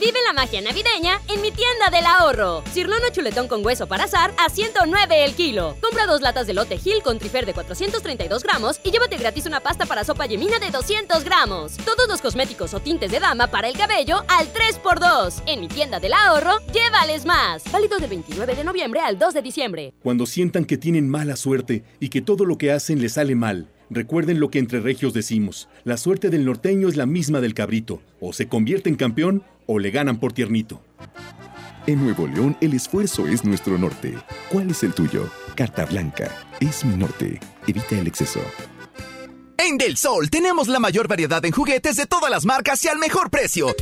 Vive la magia navideña en mi tienda del ahorro. Cirlono chuletón con hueso para azar a 109 el kilo. Compra dos latas de lote Gil con trifer de 432 gramos y llévate gratis una pasta para sopa yemina de 200 gramos. Todos los cosméticos o tintes de dama para el cabello al 3x2. En mi tienda del ahorro, llévales más. Válido del 29 de noviembre al 2 de diciembre. Cuando sientan que tienen mala suerte y que todo lo que hacen les sale mal, recuerden lo que entre regios decimos. La suerte del norteño es la misma del cabrito. O se convierte en campeón o le ganan por tiernito. En Nuevo León el esfuerzo es nuestro norte. ¿Cuál es el tuyo? Carta Blanca. Es mi norte. Evita el exceso. En Del Sol tenemos la mayor variedad en juguetes de todas las marcas y al mejor precio.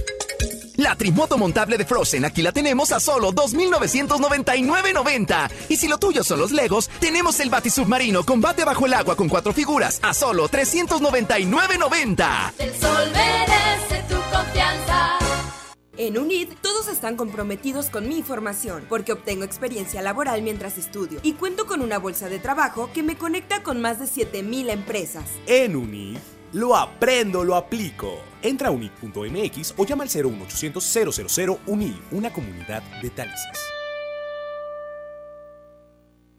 La Trimoto montable de Frozen aquí la tenemos a solo 2.999.90. Y si lo tuyo son los Legos, tenemos el Batisubmarino combate bajo el agua con cuatro figuras a solo 399.90. El sol merece tu confianza. En UNID, todos están comprometidos con mi formación, porque obtengo experiencia laboral mientras estudio y cuento con una bolsa de trabajo que me conecta con más de 7000 empresas. En UNID, lo aprendo, lo aplico. Entra a o llama al 01800 000 UNID, una comunidad de talentos.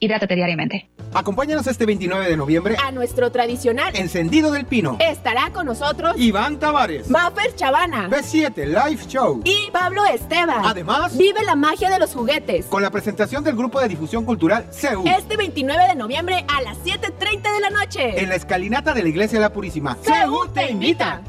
Hidrátate diariamente. Acompáñanos este 29 de noviembre a nuestro tradicional Encendido del Pino. Estará con nosotros Iván Tavares, Maffer Chavana, B7 Live Show y Pablo Esteban. Además, vive la magia de los juguetes con la presentación del grupo de difusión cultural CEU. Este 29 de noviembre a las 7:30 de la noche en la escalinata de la Iglesia de la Purísima. CEU te invita.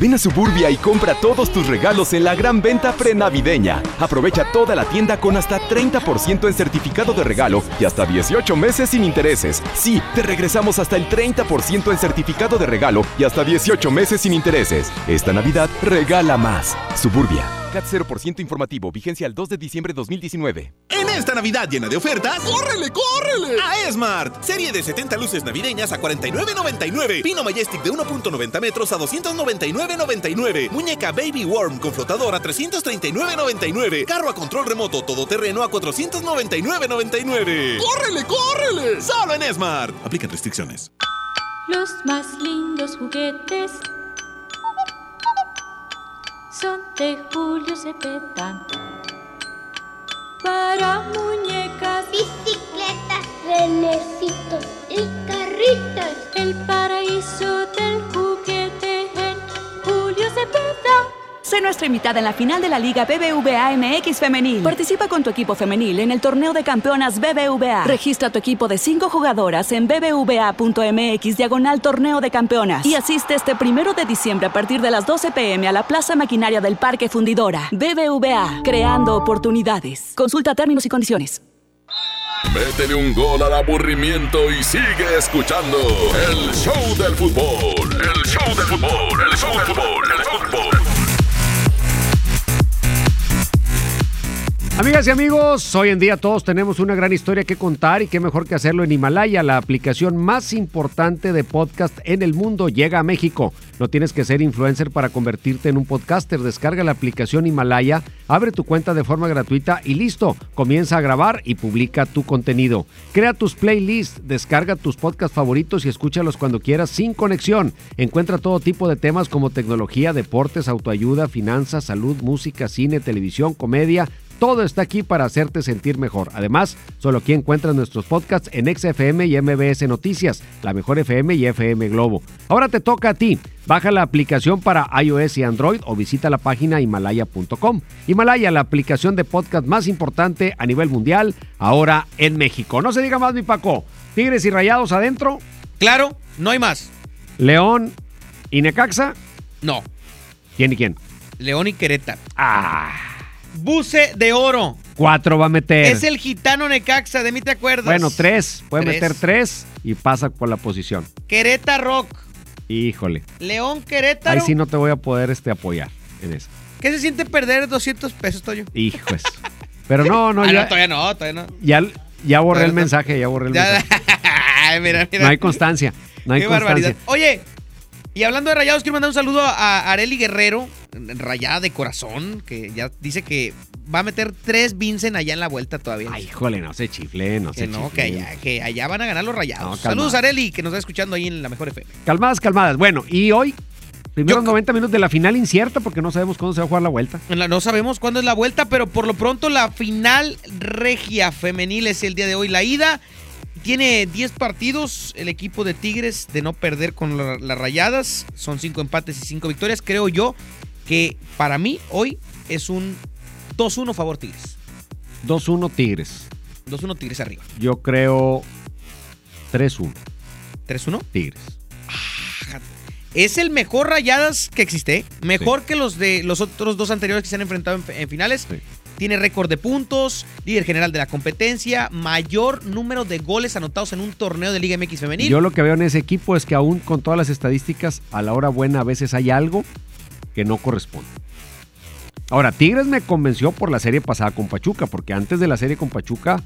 Ven a Suburbia y compra todos tus regalos en la gran venta prenavideña. Aprovecha toda la tienda con hasta 30% en certificado de regalo y hasta 18 meses sin intereses. Sí, te regresamos hasta el 30% en certificado de regalo y hasta 18 meses sin intereses. Esta Navidad regala más. Suburbia. CAT 0% informativo, vigencia al 2 de diciembre de 2019. En esta Navidad llena de ofertas, ¡córrele, córrele! A Esmart. Serie de 70 luces navideñas a 49.99. Pino Majestic de 1.90 metros a 299.99. Muñeca Baby Worm con flotador a 339.99. Carro a control remoto todoterreno a 499.99. ¡Córrele, córrele! Solo en Esmart. Aplican restricciones. Los más lindos juguetes son de Julio Cepeda. Para muñecas, bicicletas, renecitos y carritos. El paraíso del Sé nuestra invitada en la final de la Liga BBVA MX Femenil. Participa con tu equipo femenil en el torneo de campeonas BBVA. Registra tu equipo de cinco jugadoras en bbva.mx diagonal torneo de campeonas. Y asiste este primero de diciembre a partir de las 12 pm a la Plaza Maquinaria del Parque Fundidora. BBVA, creando oportunidades. Consulta términos y condiciones. Métele un gol al aburrimiento y sigue escuchando el show del fútbol. El show del fútbol, el show del fútbol, el fútbol. Amigas y amigos, hoy en día todos tenemos una gran historia que contar y qué mejor que hacerlo en Himalaya, la aplicación más importante de podcast en el mundo, llega a México. No tienes que ser influencer para convertirte en un podcaster, descarga la aplicación Himalaya, abre tu cuenta de forma gratuita y listo, comienza a grabar y publica tu contenido. Crea tus playlists, descarga tus podcasts favoritos y escúchalos cuando quieras sin conexión. Encuentra todo tipo de temas como tecnología, deportes, autoayuda, finanzas, salud, música, cine, televisión, comedia, todo está aquí para hacerte sentir mejor. Además, solo aquí encuentras nuestros podcasts en XFM y MBS Noticias, la mejor FM y FM Globo. Ahora te toca a ti. Baja la aplicación para iOS y Android o visita la página himalaya.com. Himalaya, la aplicación de podcast más importante a nivel mundial, ahora en México. No se diga más, mi Paco. Tigres y Rayados adentro. Claro, no hay más. León y Necaxa. No. ¿Quién y quién? León y Querétaro. Ah. Buce de oro. Cuatro va a meter. Es el gitano Necaxa, de mí te acuerdas. Bueno, tres. Puede Tres. meter tres y pasa por la posición. Querétaro Rock. Híjole. León Querétaro. Ahí sí no te voy a poder este, apoyar en eso. ¿Qué se siente perder 200 pesos, Toyo? Hijos. Pero no, no, Ah, ya, no, todavía no, todavía no. ya, ya borré Todavía el no. mensaje, ya borré el Ya- mensaje. Ay, mira, mira. No hay constancia. No hay Qué constancia. barbaridad. Oye, Y hablando de rayados, quiero mandar un saludo a Areli Guerrero, rayada de corazón, que ya dice que va a meter tres Vincent allá en la vuelta todavía. Ay, híjole, no se chifle, no que se no, que allá, que allá van a ganar los rayados. No. Saludos, Areli, que nos está escuchando ahí en la mejor FM. Calmadas, calmadas. Bueno, y hoy, primeros 90 minutos de la final incierta porque no sabemos cuándo se va a jugar la vuelta. No sabemos cuándo es la vuelta, pero por lo pronto la final regia femenil es el día de hoy. La ida tiene 10 partidos. El equipo de Tigres de no perder con la- las rayadas. Son 5 empates y 5 victorias. Creo yo que para mí hoy es un 2-1 favor Tigres. 2-1 Tigres. 2-1 Tigres arriba. Yo creo 3-1 ¿3-1? Tigres. Es el mejor rayadas que existe. Mejor que los de los otros dos anteriores que se han enfrentado en, en finales. Tiene récord de puntos, líder general de la competencia, mayor número de goles anotados en un torneo de Liga MX femenil. Yo lo que veo en ese equipo es que aún con todas las estadísticas, a la hora buena a veces hay algo que no corresponde. Ahora, Tigres me convenció por la serie pasada con Pachuca, porque antes de la serie con Pachuca,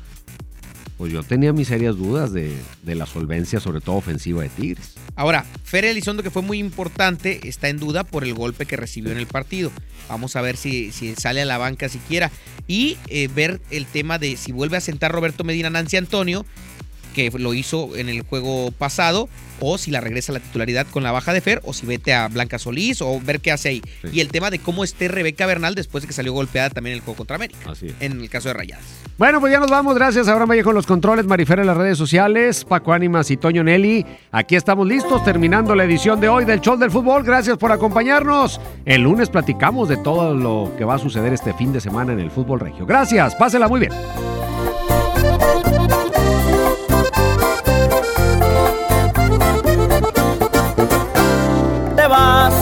pues yo tenía mis serias dudas de, de la solvencia, sobre todo ofensiva de Tigres. Ahora, Fer Elizondo, que fue muy importante, está en duda por el golpe que recibió en el partido. Vamos a ver si, si sale a la banca siquiera. Y eh, ver el tema de si vuelve a sentar Roberto Medina Nancy Antonio, que lo hizo en el juego pasado, o si la regresa a la titularidad con la baja de Fer, o si vete a Blanca Solís, o ver qué hace ahí. Y el tema de cómo esté Rebeca Bernal después de que salió golpeada también en el juego contra América. Así es. En el caso de Rayadas. Bueno, pues ya nos vamos. Gracias. Ahora Vallejo en los controles, Marifer en las redes sociales, Paco Ánimas y Toño Nelly. Aquí estamos listos, terminando la edición de hoy del Show del Fútbol. Gracias por acompañarnos. El lunes platicamos de todo lo que va a suceder este fin de semana en el fútbol regio. Gracias. Pásela muy bien.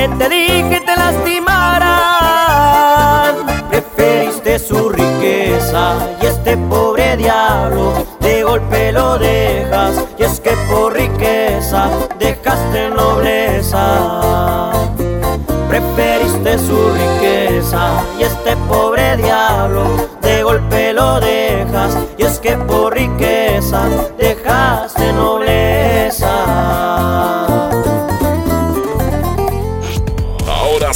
bien te dije te lastimarán preferiste su riqueza y este pobre diablo de golpe lo dejas. Y es que por riqueza dejaste nobleza. Preferiste su riqueza y este pobre diablo de golpe lo dejas